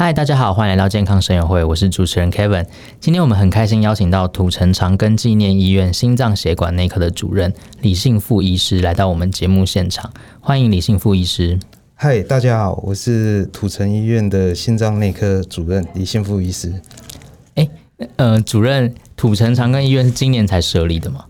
嗨，大家好，欢迎来到健康声友会，我是主持人 Kevin。今天我们很开心邀请到土城长庚纪念医院心脏血管内科的主任李信富医师来到我们节目现场，欢迎李信富医师。嗨，大家好，我是土城医院的心脏内科主任李信富医师。哎，呃，主任，土城长庚医院是今年才设立的吗？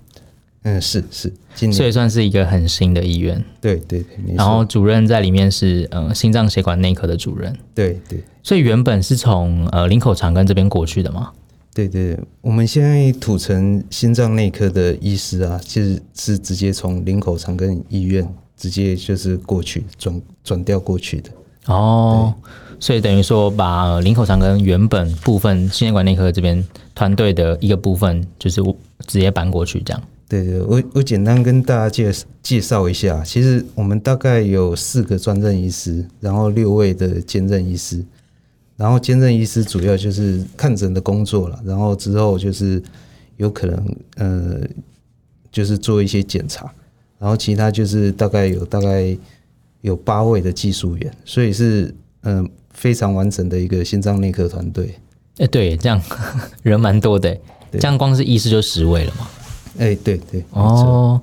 嗯，是是，今年所以算是一个很新的医院。对对对，然后主任在里面是呃心脏血管内科的主任。对对。所以原本是从呃林口长庚这边过去的吗？对对，我们现在土城心脏内科的医师啊，其实是直接从林口长庚医院直接就是过去转转调过去的。哦，所以等于说把林口长庚原本部分心血管内科这边团队的一个部分，就是直接搬过去这样。对对，我我简单跟大家介介绍一下，其实我们大概有四个专任医师，然后六位的兼任医师，然后兼任医师主要就是看诊的工作了，然后之后就是有可能呃，就是做一些检查，然后其他就是大概有大概有八位的技术员，所以是嗯、呃、非常完整的一个心脏内科团队。哎，对，这样 人蛮多的，这样光是医师就十位了嘛。哎、欸，对对哦，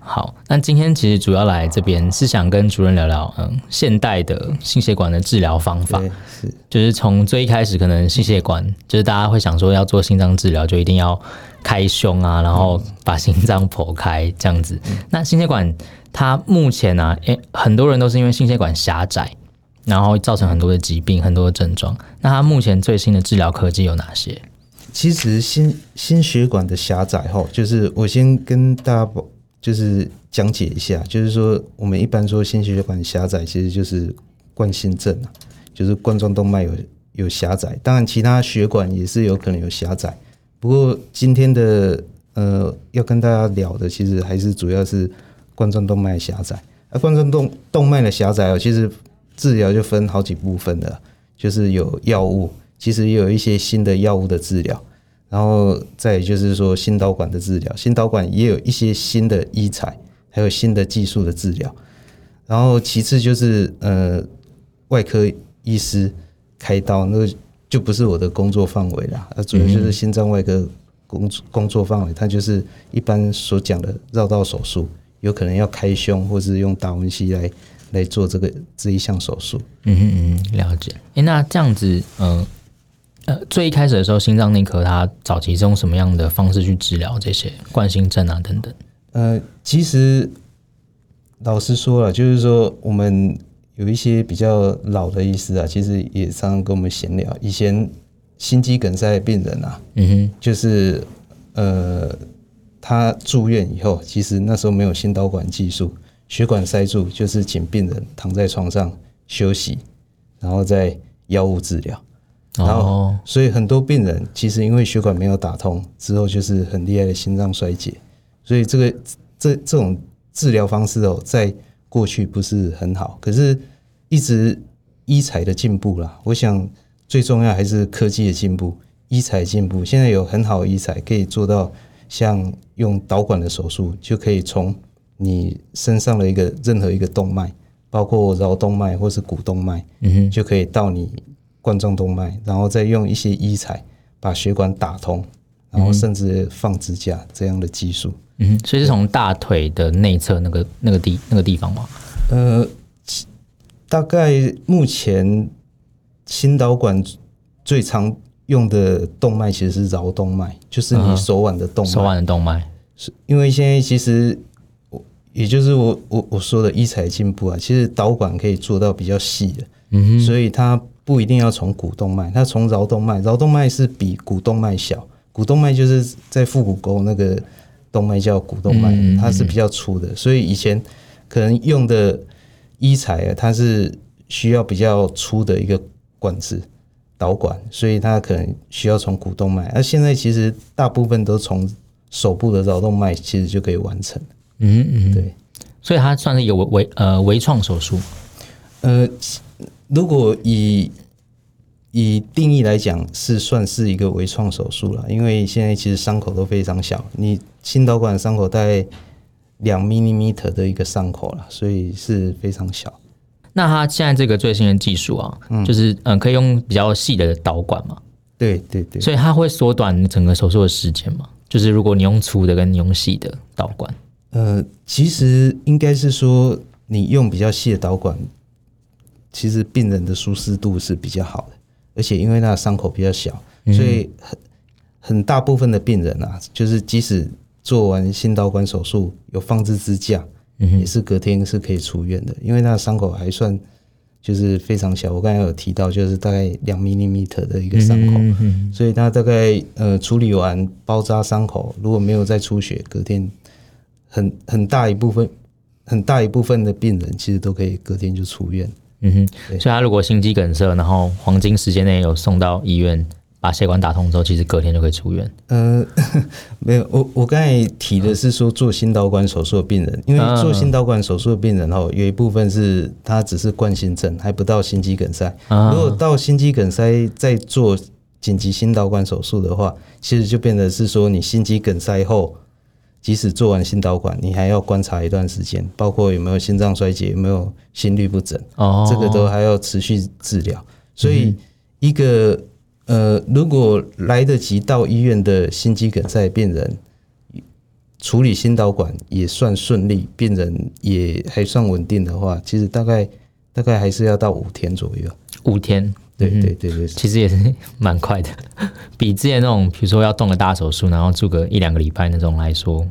好，那今天其实主要来这边是想跟主任聊聊，嗯，现代的心血管的治疗方法，是，就是从最一开始，可能心血管就是大家会想说要做心脏治疗，就一定要开胸啊，然后把心脏剖开这样子。嗯、那心血管它目前呢、啊，诶，很多人都是因为心血管狭窄，然后造成很多的疾病，很多的症状。那它目前最新的治疗科技有哪些？其实心心血管的狭窄哈，就是我先跟大家就是讲解一下，就是说我们一般说心血管狭窄，其实就是冠心症啊，就是冠状动脉有有狭窄，当然其他血管也是有可能有狭窄。不过今天的呃要跟大家聊的，其实还是主要是冠状动脉狭窄。而冠状动动脉的狭窄哦，其实治疗就分好几部分的，就是有药物。其实也有一些新的药物的治疗，然后再就是说心导管的治疗，心导管也有一些新的医材，还有新的技术的治疗。然后其次就是呃外科医师开刀，那个就不是我的工作范围了，啊，主要就是心脏外科工工作范围，它就是一般所讲的绕道手术，有可能要开胸或是用达文西来来做这个这一项手术。嗯嗯嗯，了解。诶，那这样子，嗯、呃。呃，最一开始的时候，心脏内科它早期是用什么样的方式去治疗这些冠心症啊等等？呃，其实老实说了，就是说我们有一些比较老的医师啊，其实也常常跟我们闲聊。以前心肌梗塞的病人啊，嗯哼，就是呃，他住院以后，其实那时候没有心导管技术，血管塞住，就是请病人躺在床上休息，然后再药物治疗。然后，所以很多病人其实因为血管没有打通之后，就是很厉害的心脏衰竭。所以这个这这种治疗方式哦，在过去不是很好，可是一直医材的进步啦。我想最重要还是科技的进步，医材进步。现在有很好的医材可以做到，像用导管的手术，就可以从你身上的一个任何一个动脉，包括桡动脉或是股动脉，嗯哼，就可以到你。冠状动脉，然后再用一些医材把血管打通，然后甚至放支架这样的技术。嗯，所以是从大腿的内侧那个那个地那个地方吗？呃，大概目前心导管最常用的动脉其实是桡动脉，就是你手腕的动脉。嗯、手腕的动脉是因为现在其实我也就是我我我说的医材进步啊，其实导管可以做到比较细的，嗯，所以它。不一定要从股动脉，它从桡动脉，桡动脉是比股动脉小，股动脉就是在腹股沟那个动脉叫股动脉，它是比较粗的，所以以前可能用的医材啊，它是需要比较粗的一个管子导管，所以它可能需要从股动脉，而现在其实大部分都从手部的桡动脉，其实就可以完成。嗯嗯，对。所以它算是一个微微呃微创手术。呃，如果以以定义来讲，是算是一个微创手术了，因为现在其实伤口都非常小，你心导管伤口大概两 millimeter 的一个伤口了，所以是非常小。那它现在这个最新的技术啊，嗯、就是嗯，可以用比较细的导管嘛？对对对，所以它会缩短整个手术的时间嘛？就是如果你用粗的跟你用细的导管，呃，其实应该是说你用比较细的导管，其实病人的舒适度是比较好的，而且因为那伤口比较小，所以很很大部分的病人啊，就是即使做完心导管手术有放置支架。也是隔天是可以出院的，因为那个伤口还算就是非常小。我刚才有提到，就是大概两 millimeter 的一个伤口，所以他大概呃处理完包扎伤口，如果没有再出血，隔天很很大一部分很大一部分的病人其实都可以隔天就出院。嗯哼，所以他如果心肌梗塞，然后黄金时间内有送到医院。把血管打通之后，其实隔天就可以出院。呃，没有，我我刚才提的是说做心导管手术的病人，因为做心导管手术的病人哦，有一部分是他只是冠心症，还不到心肌梗塞。如果到心肌梗塞再做紧急心导管手术的话，其实就变得是说你心肌梗塞后，即使做完心导管，你还要观察一段时间，包括有没有心脏衰竭，有没有心律不整，哦，这个都还要持续治疗。所以一个。呃，如果来得及到医院的心肌梗塞病人，处理心导管也算顺利，病人也还算稳定的话，其实大概大概还是要到五天左右。五天，对对对对，其实也是蛮快的，比之前那种比如说要动个大手术，然后住个一两个礼拜那种来说，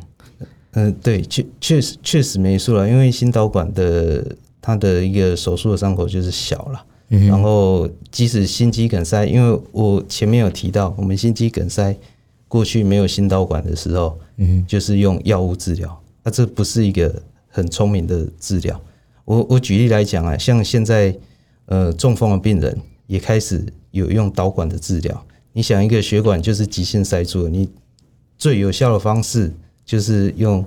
嗯、呃，对，确确实确实没错了，因为心导管的它的一个手术的伤口就是小了。然后，即使心肌梗塞，因为我前面有提到，我们心肌梗塞过去没有心导管的时候，嗯，就是用药物治疗，那这不是一个很聪明的治疗。我我举例来讲啊，像现在呃中风的病人也开始有用导管的治疗。你想一个血管就是急性塞住了，你最有效的方式就是用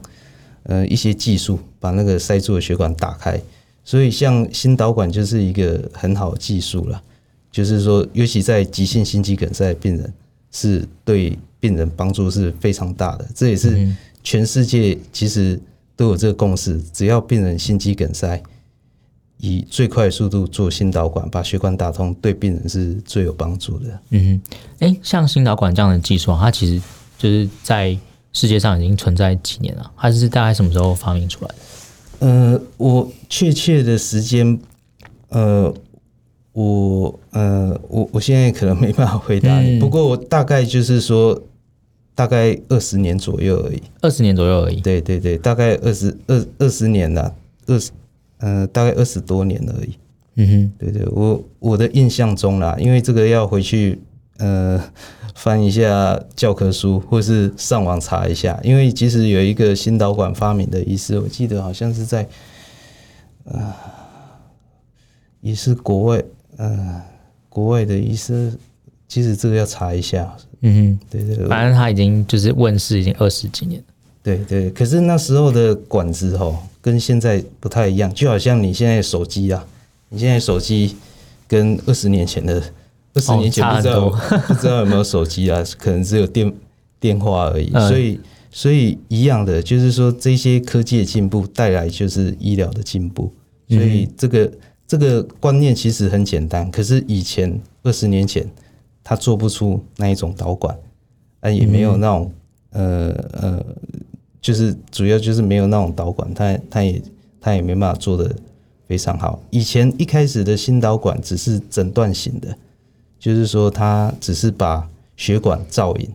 呃一些技术把那个塞住的血管打开。所以，像心导管就是一个很好的技术了，就是说，尤其在急性心肌梗塞的病人，是对病人帮助是非常大的。这也是全世界其实都有这个共识，只要病人心肌梗塞，以最快速度做心导管把血管打通，对病人是最有帮助的。嗯，哎，像心导管这样的技术，它其实就是在世界上已经存在几年了，它是大概什么时候发明出来的？呃，我确切的时间，呃，我呃，我我现在可能没办法回答你。嗯、不过我大概就是说，大概二十年左右而已。二十年左右而已。对对对，大概二十二二十年了，二十呃，大概二十多年而已。嗯哼，对对，我我的印象中啦，因为这个要回去呃。翻一下教科书，或是上网查一下，因为其实有一个新导管发明的医师，我记得好像是在，呃，也是国外，呃，国外的医师，其实这个要查一下。嗯哼，对，对对，反正他已经就是问世已经二十几年了。对对，可是那时候的管子哦，跟现在不太一样，就好像你现在手机啊，你现在手机跟二十年前的。二十年前不知道、哦、不知道有没有手机啊？可能只有电电话而已。所以所以一样的，就是说这些科技的进步带来就是医疗的进步。所以这个这个观念其实很简单。可是以前二十年前他做不出那一种导管，啊也没有那种呃呃，就是主要就是没有那种导管，他他也他也没办法做的非常好。以前一开始的心导管只是诊断型的。就是说，它只是把血管造影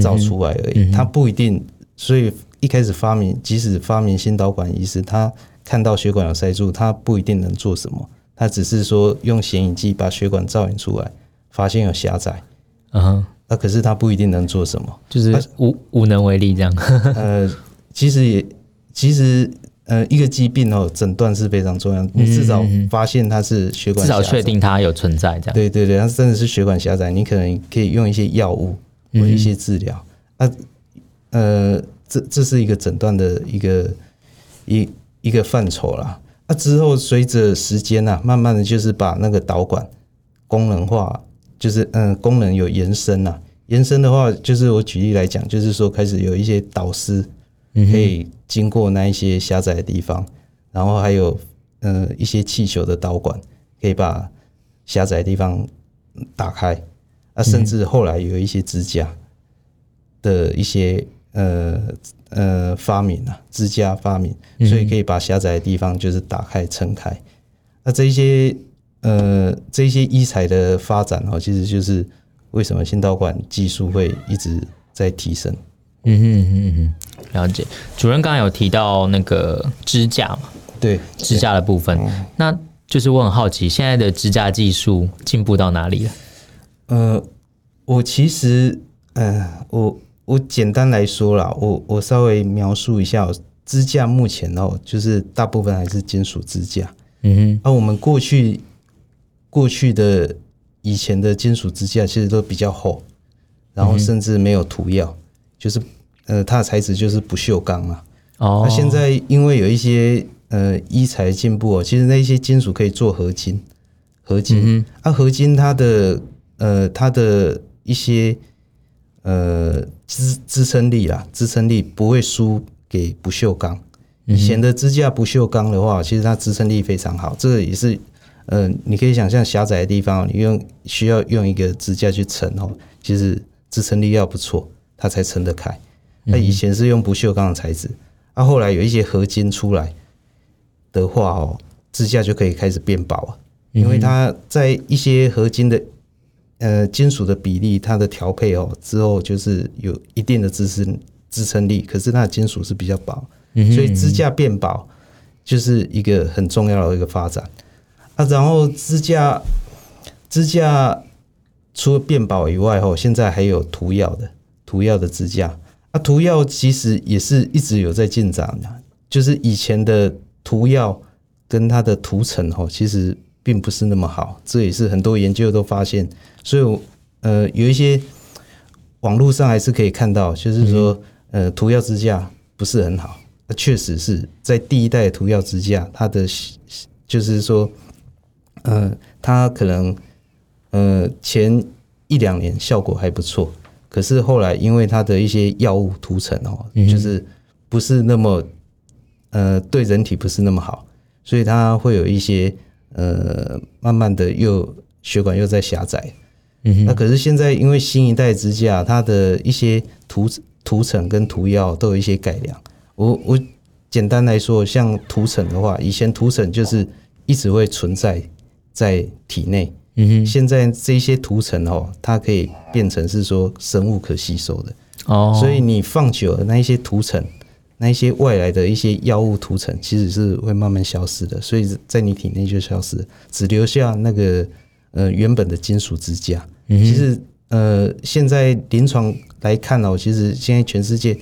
造出来而已，它不一定。所以一开始发明，即使发明心导管医师，他看到血管有塞住，他不一定能做什么。他只是说用显影剂把血管造影出来，发现有狭窄。嗯，那可是他不一定能做什么，就是无无能为力这样。呃，其实也其实。呃，一个疾病哦，诊断是非常重要。你至少发现它是血管，至少确定它有存在这样。对对对，它真的是血管狭窄，你可能可以用一些药物或一些治疗。啊，呃，这这是一个诊断的一个一一个范畴啦。那、啊、之后随着时间啊，慢慢的就是把那个导管功能化，就是嗯功能有延伸啊。延伸的话，就是我举例来讲，就是说开始有一些导师可以经过那一些狭窄的地方，然后还有呃一些气球的导管可以把狭窄的地方打开。啊，甚至后来有一些支架的一些呃呃发明啊，支架发明，所以可以把狭窄的地方就是打开撑开。那这些呃这些医材的发展哦，其实就是为什么心导管技术会一直在提升。嗯哼嗯哼，了解。主任刚刚有提到那个支架嘛？对，支架的部分。那就是我很好奇，现在的支架技术进步到哪里了？呃，我其实，呃，我我简单来说啦，我我稍微描述一下支架目前哦，就是大部分还是金属支架。嗯哼，而我们过去过去的以前的金属支架其实都比较厚，然后甚至没有涂药，就是呃，它的材质就是不锈钢啊。哦，那现在因为有一些呃医材进步哦，其实那些金属可以做合金，合金，嗯、啊，合金它的。呃，它的一些呃支支撑力啦，支撑力不会输给不锈钢。以前的支架不锈钢的话，其实它支撑力非常好。这个也是呃，你可以想象狭窄的地方，你用需要用一个支架去撑哦，其实支撑力要不错，它才撑得开。那以前是用不锈钢的材质，啊，后来有一些合金出来的话哦，支架就可以开始变薄了，因为它在一些合金的。呃，金属的比例，它的调配哦，之后就是有一定的支撑支撑力，可是它的金属是比较薄，所以支架变薄就是一个很重要的一个发展啊。然后支架支架除了变薄以外，哦，现在还有涂药的涂药的支架啊，涂药其实也是一直有在进展的，就是以前的涂药跟它的涂层哦，其实。并不是那么好，这也是很多研究都发现，所以呃，有一些网络上还是可以看到，就是说呃，涂药支架不是很好，那确实是在第一代涂药支架，它的就是说呃，它可能呃前一两年效果还不错，可是后来因为它的一些药物涂层哦，就是不是那么呃对人体不是那么好，所以它会有一些。呃，慢慢的又血管又在狭窄，嗯，那可是现在因为新一代支架，它的一些涂涂层跟涂药都有一些改良。我我简单来说，像涂层的话，以前涂层就是一直会存在在体内，嗯哼，现在这些涂层哦，它可以变成是说生物可吸收的。哦，所以你放久了那一些涂层。那一些外来的一些药物涂层其实是会慢慢消失的，所以在你体内就消失，只留下那个呃原本的金属支架。其实呃现在临床来看哦，其实现在全世界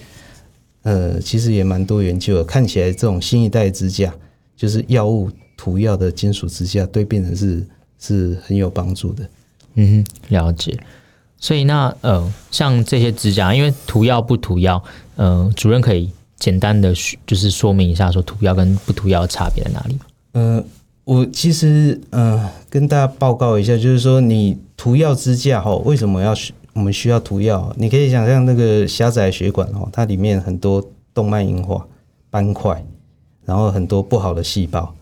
呃其实也蛮多研究的，看起来这种新一代支架就是药物涂药的金属支架，对病人是是很有帮助的。嗯哼，了解。所以那呃像这些支架，因为涂药不涂药，呃主任可以。简单的就是说明一下，说涂药跟不涂药差别在哪里？呃，我其实呃跟大家报告一下，就是说你涂药支架哈，为什么要我们需要涂药？你可以想象那个狭窄血管哦，它里面很多动脉硬化斑块，然后很多不好的细胞，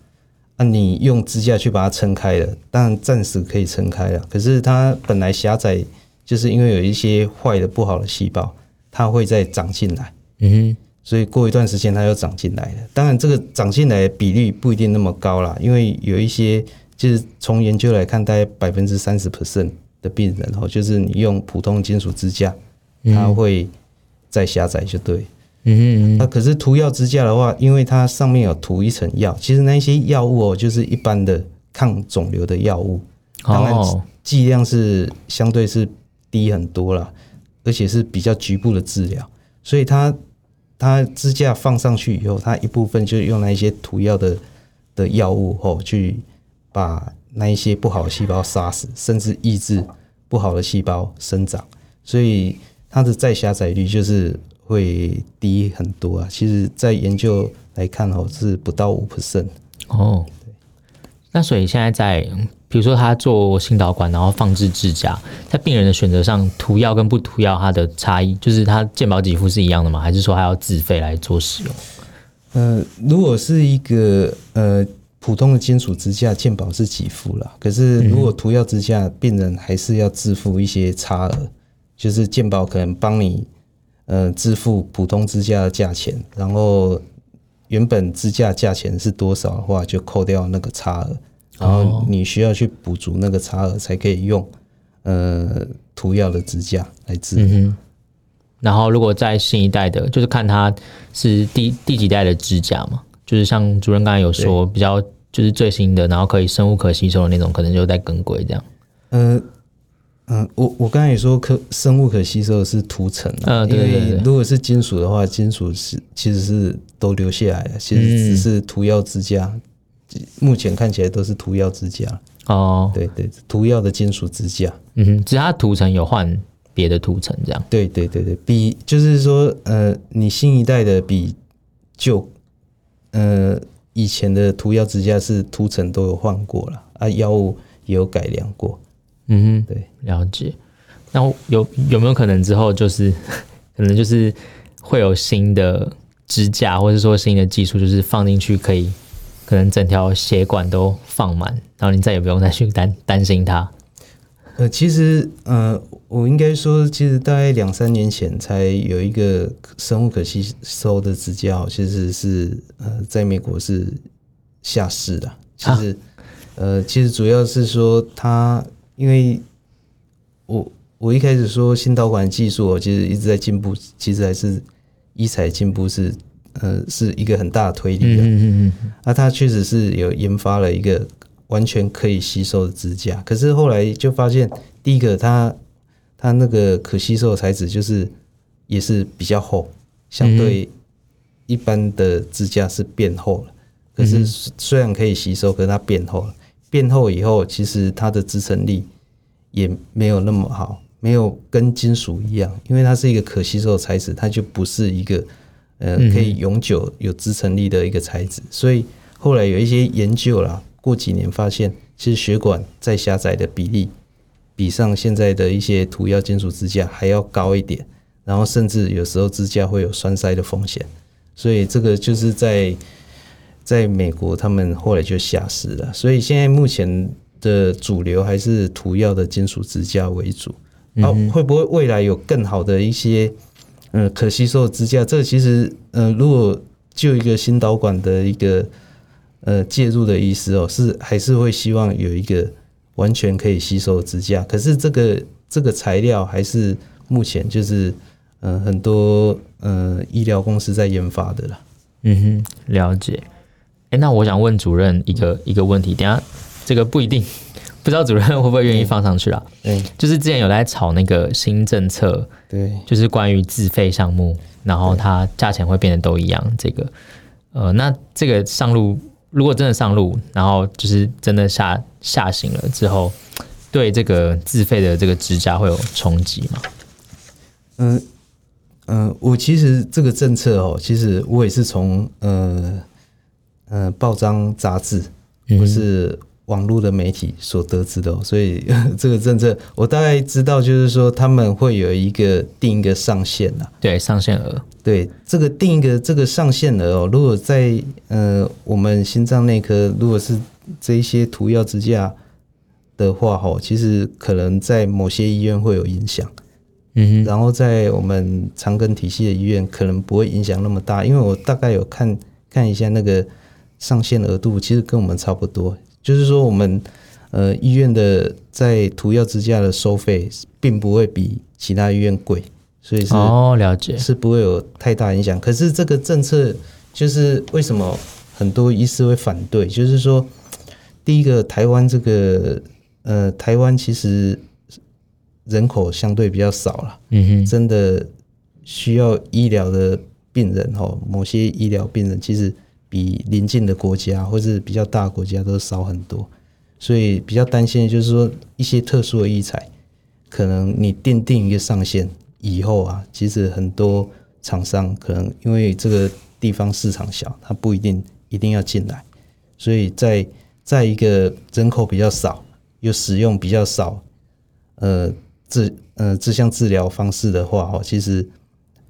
那你用支架去把它撑开了，当然暂时可以撑开了，可是它本来狭窄，就是因为有一些坏的不好的细胞，它会再长进来。嗯哼。所以过一段时间它又长进来了，当然这个长进来的比例不一定那么高啦，因为有一些就是从研究来看，大概百分之三十 percent 的病人哦，就是你用普通金属支架，它会再狭窄就对。嗯嗯。那可是涂药支架的话，因为它上面有涂一层药，其实那些药物哦，就是一般的抗肿瘤的药物，当然剂量是相对是低很多了，而且是比较局部的治疗，所以它。它支架放上去以后，它一部分就用那一些涂药的的药物哦，去把那一些不好的细胞杀死，甚至抑制不好的细胞生长，所以它的再狭窄率就是会低很多啊。其实，在研究来看哦，是不到五 percent。哦，对。那所以现在在，比如说他做心导管，然后放置支架，在病人的选择上，涂药跟不涂药，它的差异就是他健保给付是一样的吗？还是说还要自费来做使用？呃，如果是一个呃普通的金属支架，健保是给付了。可是如果涂药支架，病人还是要自付一些差额，就是健保可能帮你呃支付普通支架的价钱，然后原本支架价钱是多少的话，就扣掉那个差额，然后你需要去补足那个差额，才可以用呃涂药的支架来支付。嗯然后，如果在新一代的，就是看它是第第几代的支架嘛，就是像主任刚才有说，比较就是最新的，然后可以生物可吸收的那种，可能就在更贵这样。嗯嗯，我我刚才也说可生物可吸收的是涂层，嗯，对对对。如果是金属的话，金属是其实是都留下来了，其实只是涂药支架，目前看起来都是涂药支架。哦，对对，涂药的金属支架，嗯哼，只是它涂层有换。别的涂层这样，对对对对，比就是说，呃，你新一代的比旧，呃，以前的涂药支架是涂层都有换过了啊，药物也有改良过，嗯哼，对，了解。那有有没有可能之后就是 可能就是会有新的支架，或者说新的技术，就是放进去可以可能整条血管都放满，然后你再也不用再去担担心它。呃，其实，呃，我应该说，其实大概两三年前才有一个生物可吸收的支架，其实是呃，在美国是下市的。其实，啊、呃，其实主要是说它，因为我我一开始说新导管技术，其实一直在进步，其实还是医材进步是呃是一个很大的推力的。嗯嗯嗯。那它确实是有研发了一个。完全可以吸收的支架，可是后来就发现，第一个它它那个可吸收的材质就是也是比较厚，相对一般的支架是变厚了。可是虽然可以吸收，可是它变厚了。变厚以后，其实它的支撑力也没有那么好，没有跟金属一样，因为它是一个可吸收的材质，它就不是一个呃可以永久有支撑力的一个材质。所以后来有一些研究啦。过几年发现，其实血管再狭窄的比例，比上现在的一些涂药金属支架还要高一点，然后甚至有时候支架会有栓塞的风险，所以这个就是在在美国他们后来就下市了。所以现在目前的主流还是涂药的金属支架为主。啊，会不会未来有更好的一些嗯可吸收的支架？这其实嗯，如果就一个新导管的一个。呃，介入的意思哦，是还是会希望有一个完全可以吸收支架，可是这个这个材料还是目前就是呃很多呃医疗公司在研发的啦。嗯哼，了解。哎、欸，那我想问主任一个一个问题，等下这个不一定不知道主任会不会愿意放上去啊？嗯，就是之前有在炒那个新政策，对，就是关于自费项目，然后它价钱会变得都一样。这个呃，那这个上路。如果真的上路，然后就是真的下下行了之后，对这个自费的这个支架会有冲击吗？嗯、呃、嗯、呃，我其实这个政策哦，其实我也是从呃呃报章杂志或是网络的媒体所得知的，所以 这个政策我大概知道，就是说他们会有一个定一个上限呐，对，上限额。对，这个定一个这个上限额哦，如果在呃我们心脏内科，如果是这一些涂药支架的话，哈，其实可能在某些医院会有影响，嗯哼，然后在我们长庚体系的医院可能不会影响那么大，因为我大概有看看一下那个上限额度，其实跟我们差不多，就是说我们呃医院的在涂药支架的收费并不会比其他医院贵。所以是哦，了解是不会有太大影响。可是这个政策就是为什么很多医师会反对？就是说，第一个，台湾这个呃，台湾其实人口相对比较少了，嗯哼，真的需要医疗的病人哦，某些医疗病人其实比邻近的国家或是比较大国家都少很多，所以比较担心的就是说一些特殊的医材，可能你定定一个上限。以后啊，其实很多厂商可能因为这个地方市场小，它不一定一定要进来。所以在在一个人口比较少又使用比较少，呃，治呃这项治疗方式的话，哦，其实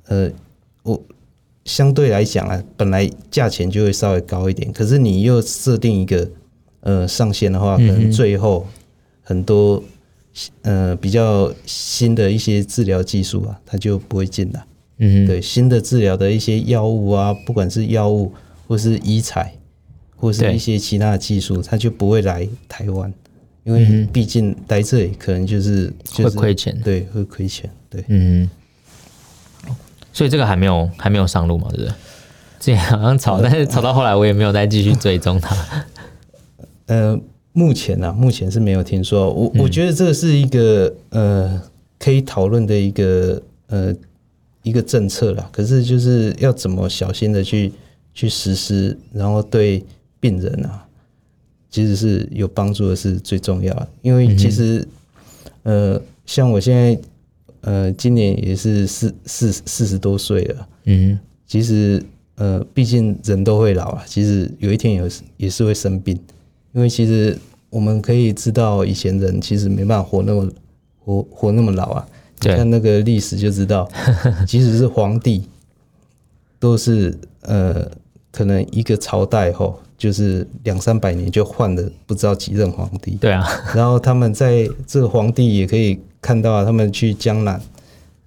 呃我相对来讲啊，本来价钱就会稍微高一点，可是你又设定一个呃上限的话，可能最后很多呃比较新的一些治疗技术啊，它就不会进来。嗯，对，新的治疗的一些药物啊，不管是药物或是医材。或是一些其他的技术，它就不会来台湾，因为毕竟来这里可能就是会亏钱，对，会亏钱，对，嗯，所以这个还没有还没有上路嘛，对不对？之前好像炒，但是炒到后来我也没有再继续追踪它。呃，目前呢、啊，目前是没有听说。我我觉得这是一个呃可以讨论的一个呃一个政策啦，可是就是要怎么小心的去去实施，然后对。病人啊，其实是有帮助的，是最重要的。因为其实，呃，像我现在，呃，今年也是四四四十多岁了。嗯，其实，呃，毕竟人都会老啊。其实有一天也是也是会生病。因为其实我们可以知道，以前人其实没办法活那么活活那么老啊。你看那个历史就知道，即使是皇帝，都是呃，可能一个朝代后。就是两三百年就换了不知道几任皇帝，对啊。然后他们在这个皇帝也可以看到，他们去江南、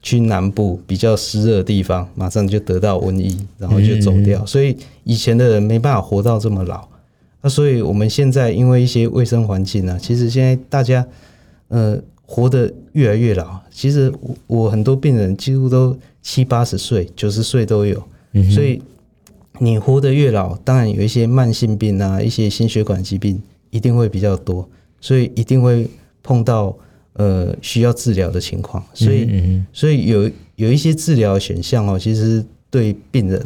去南部比较湿热的地方，马上就得到瘟疫，然后就走掉。所以以前的人没办法活到这么老。那所以我们现在因为一些卫生环境呢，其实现在大家呃活得越来越老。其实我我很多病人几乎都七八十岁、九十岁都有，所以。你活得越老，当然有一些慢性病啊，一些心血管疾病一定会比较多，所以一定会碰到呃需要治疗的情况。所以，嗯、所以有有一些治疗选项哦，其实对病人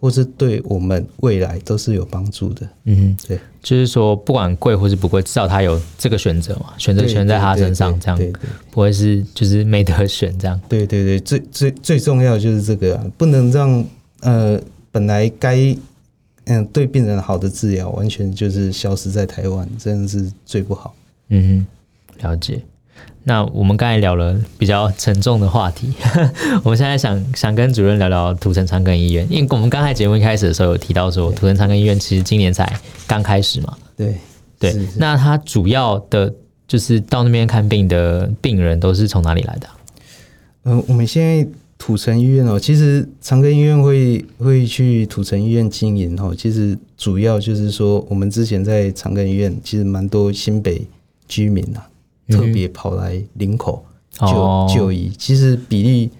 或是对我们未来都是有帮助的。嗯，对，就是说不管贵或是不贵，至少他有这个选择嘛，选择权在他身上，这样不会是就是没得选这样。对对对，最最最重要的就是这个啊，不能让呃。本来该嗯对病人好的治疗，完全就是消失在台湾，真的是最不好。嗯哼，了解。那我们刚才聊了比较沉重的话题，我们现在想想跟主任聊聊土城长庚医院，因为我们刚才节目一开始的时候有提到说，土城长庚医院其实今年才刚开始嘛。对对，那它主要的就是到那边看病的病人都是从哪里来的？嗯、呃，我们现在。土城医院哦，其实长庚医院会会去土城医院经营哦。其实主要就是说，我们之前在长庚医院，其实蛮多新北居民啊，特别跑来林口就、嗯、就医。其实比例，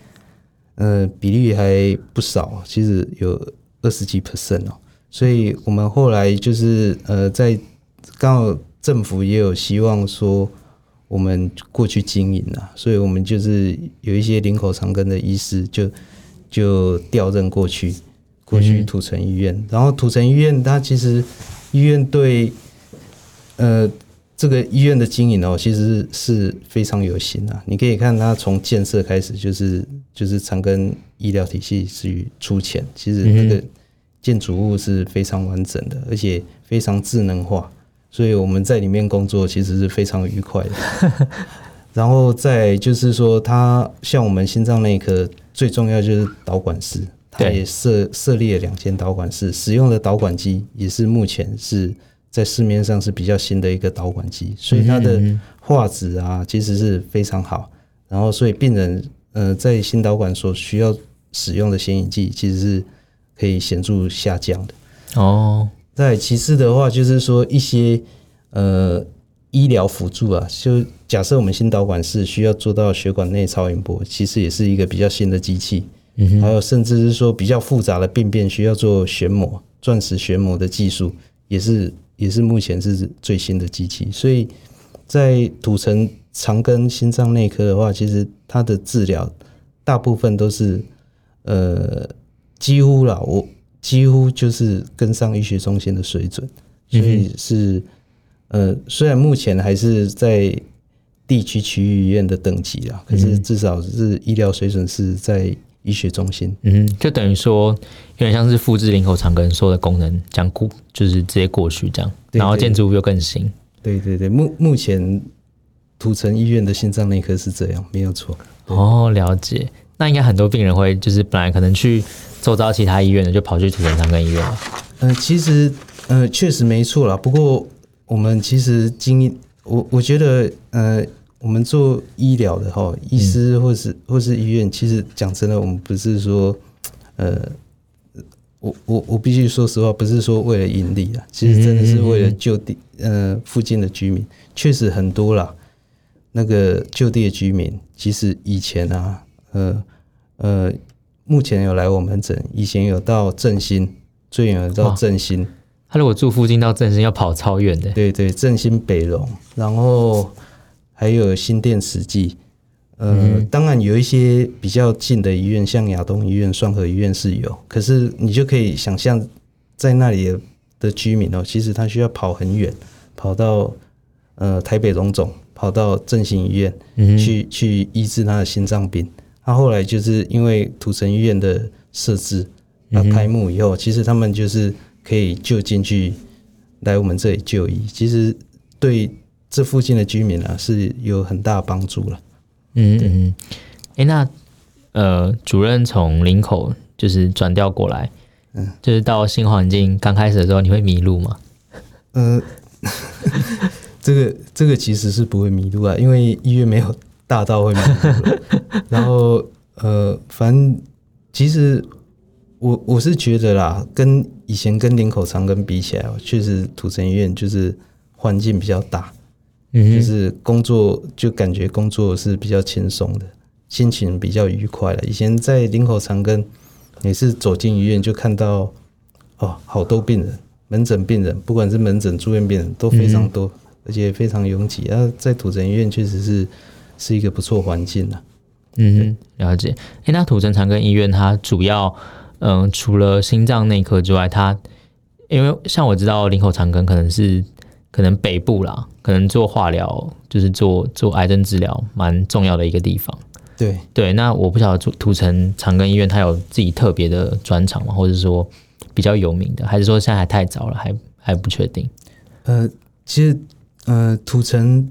呃，比例还不少，其实有二十几 percent 哦。所以我们后来就是呃，在刚好政府也有希望说。我们过去经营了，所以我们就是有一些林口长庚的医师就就调任过去，过去土城医院。嗯、然后土城医院，它其实医院对呃这个医院的经营哦，其实是非常有心啊。你可以看它从建设开始，就是就是长庚医疗体系去出钱，其实那个建筑物是非常完整的，而且非常智能化。所以我们在里面工作其实是非常愉快的。然后再就是说，它像我们心脏内科最重要就是导管室，它也设设立了两间导管室，使用的导管机也是目前是在市面上是比较新的一个导管机，所以它的画质啊其实是非常好。然后所以病人呃在心导管所需要使用的显影剂其实是可以显著下降的哦。再其次的话，就是说一些呃医疗辅助啊，就假设我们心导管是需要做到血管内超音波，其实也是一个比较新的机器。嗯哼，还有甚至是说比较复杂的病变需要做旋膜、钻石旋膜的技术，也是也是目前是最新的机器。所以在土城长庚心脏内科的话，其实它的治疗大部分都是呃几乎啦我。几乎就是跟上医学中心的水准，所以是呃，虽然目前还是在地区区域医院的等级啊，可是至少是医疗水准是在医学中心。嗯，就等于说有点像是复制林口长庚所有的功能，这样过就是直接过去这样，对对对，然后建筑物又更新。对对对，目目前土城医院的心脏内科是这样，没有错。哦，了解。那应该很多病人会就是本来可能去周遭其他医院的，就跑去土城长庚医院了。嗯、呃，其实呃确实没错啦。不过我们其实经历，我我觉得呃。我们做医疗的哈，医师或是或是医院，其实讲真的，我们不是说，呃，我我我必须说实话，不是说为了盈利啊，其实真的是为了就地，呃，附近的居民确实很多啦。那个就地的居民，其实以前啊，呃呃，目前有来我们诊，以前有到振兴，最远有到振兴。他如果住附近到振兴要跑超远的。对对，振兴北龙，然后。还有新店慈济，呃，嗯、当然有一些比较近的医院，像亚东医院、双河医院是有，可是你就可以想象，在那里的居民哦，其实他需要跑很远，跑到呃台北荣总，跑到振兴医院去、嗯、去医治他的心脏病。他后来就是因为土城医院的设置，那开幕以后，其实他们就是可以就近去来我们这里就医。其实对。这附近的居民啊，是有很大帮助了。嗯嗯，哎、欸，那呃，主任从林口就是转调过来，嗯，就是到新环境刚开始的时候，你会迷路吗？呃，这个这个其实是不会迷路啊，因为医院没有大到会迷路。然后呃，反正其实我我是觉得啦，跟以前跟林口长庚比起来，确实土城医院就是环境比较大。就是工作就感觉工作是比较轻松的，心情比较愉快了。以前在林口长庚，每次走进医院就看到哦，好多病人，门诊病人，不管是门诊、住院病人都非常多，而且非常拥挤。然后在土城医院确实是是一个不错环境了。嗯，了解。哎，那土城长庚医院它主要，嗯，除了心脏内科之外，它因为像我知道林口长庚可能是。可能北部啦，可能做化疗就是做做癌症治疗蛮重要的一个地方。对对，那我不晓得土土城长庚医院它有自己特别的专长吗？或者说比较有名的，还是说现在还太早了，还还不确定？呃，其实呃，土城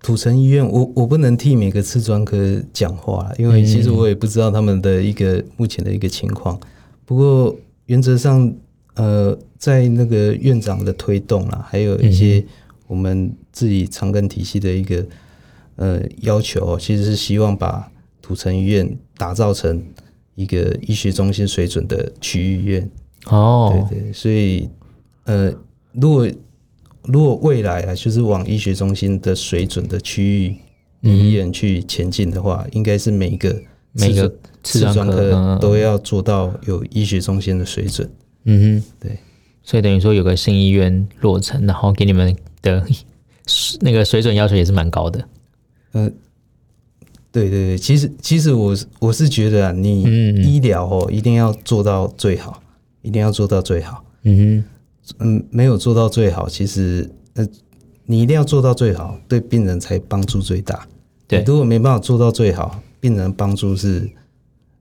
土城医院，我我不能替每个次专科讲话，因为其实我也不知道他们的一个目前的一个情况。不过原则上。呃，在那个院长的推动啦，还有一些我们自己长庚体系的一个呃要求，其实是希望把土城医院打造成一个医学中心水准的区域医院。哦，对对，所以呃，如果如果未来啊，就是往医学中心的水准的区域医院去前进的话，嗯、应该是每一个每个次专科都要做到有医学中心的水准。嗯哼，对，所以等于说有个新医院落成，然后给你们的那个水准要求也是蛮高的。嗯、呃，对对对，其实其实我我是觉得啊，你医疗哦一定要做到最好，一定要做到最好。嗯哼，嗯，没有做到最好，其实呃，你一定要做到最好，对病人才帮助最大。对，如果没办法做到最好，病人帮助是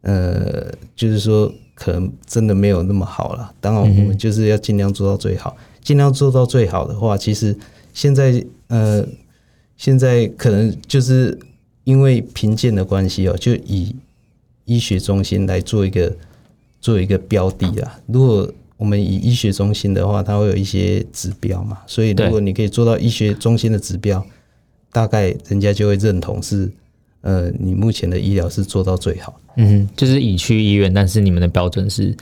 呃，就是说。可能真的没有那么好了。当然，我们就是要尽量做到最好。尽量做到最好的话，其实现在呃，现在可能就是因为贫贱的关系哦，就以医学中心来做一个做一个标的啊。如果我们以医学中心的话，它会有一些指标嘛。所以，如果你可以做到医学中心的指标，大概人家就会认同是。呃，你目前的医疗是做到最好，嗯，就是以区医院，但是你们的标准是，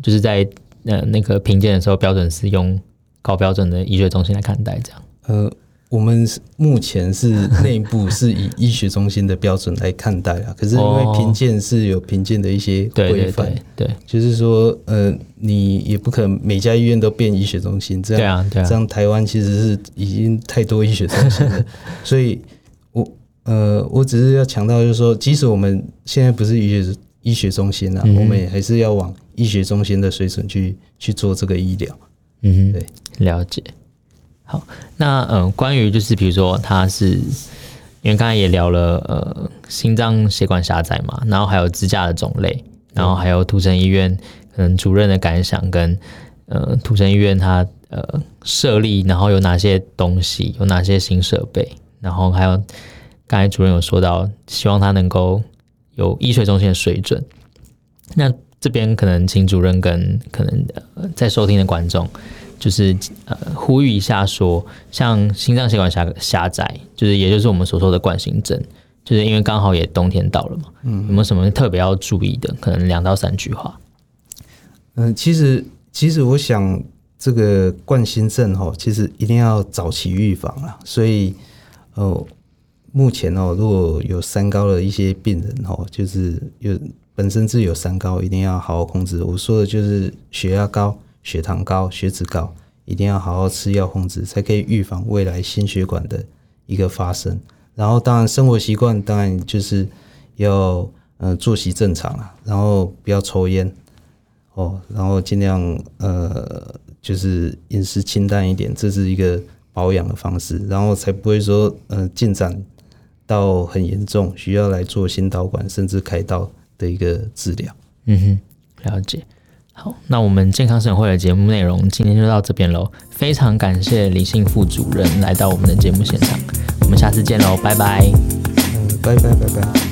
就是在呃那个评鉴的时候，标准是用高标准的医学中心来看待，这样。呃，我们目前是内部是以医学中心的标准来看待啊，可是因为评鉴是有评鉴的一些规范，对对对，对，就是说，呃，你也不可能每家医院都变医学中心，这样，对啊，对啊，这样台湾其实是已经太多医学中心了，所以。呃，我只是要强调，就是说，即使我们现在不是医学医学中心啊，嗯、我们也还是要往医学中心的水准去去做这个医疗。嗯，对，了解。好，那嗯、呃，关于就是比如说，他是因因为刚才也聊了呃心脏血管狭窄嘛，然后还有支架的种类，然后还有土城医院可能主任的感想跟呃土城医院它呃设立，然后有哪些东西，有哪些新设备，然后还有刚才主任有说到，希望他能够有医学中心的水准。那这边可能请主任跟可能呃在收听的观众。就是呃，呼吁一下说，像心脏血管狭狭窄，就是也就是我们所说的冠心症，就是因为刚好也冬天到了嘛，嗯，有没有什么特别要注意的？可能两到三句话。嗯，其实其实我想这个冠心症哈，其实一定要早期预防啊。所以哦，目前哦，如果有三高的一些病人哦，就是有本身是有三高，一定要好好控制。我说的就是血压高。血糖高、血脂高，一定要好好吃药控制，才可以预防未来心血管的一个发生。然后，当然生活习惯当然就是要呃作息正常啊，然后不要抽烟哦，然后尽量呃就是饮食清淡一点，这是一个保养的方式，然后才不会说呃进展到很严重，需要来做心导管甚至开刀的一个治疗。嗯哼，了解。好，那我们健康省会的节目内容今天就到这边喽。非常感谢李姓副主任来到我们的节目现场，我们下次见喽，拜拜。嗯，拜拜拜拜。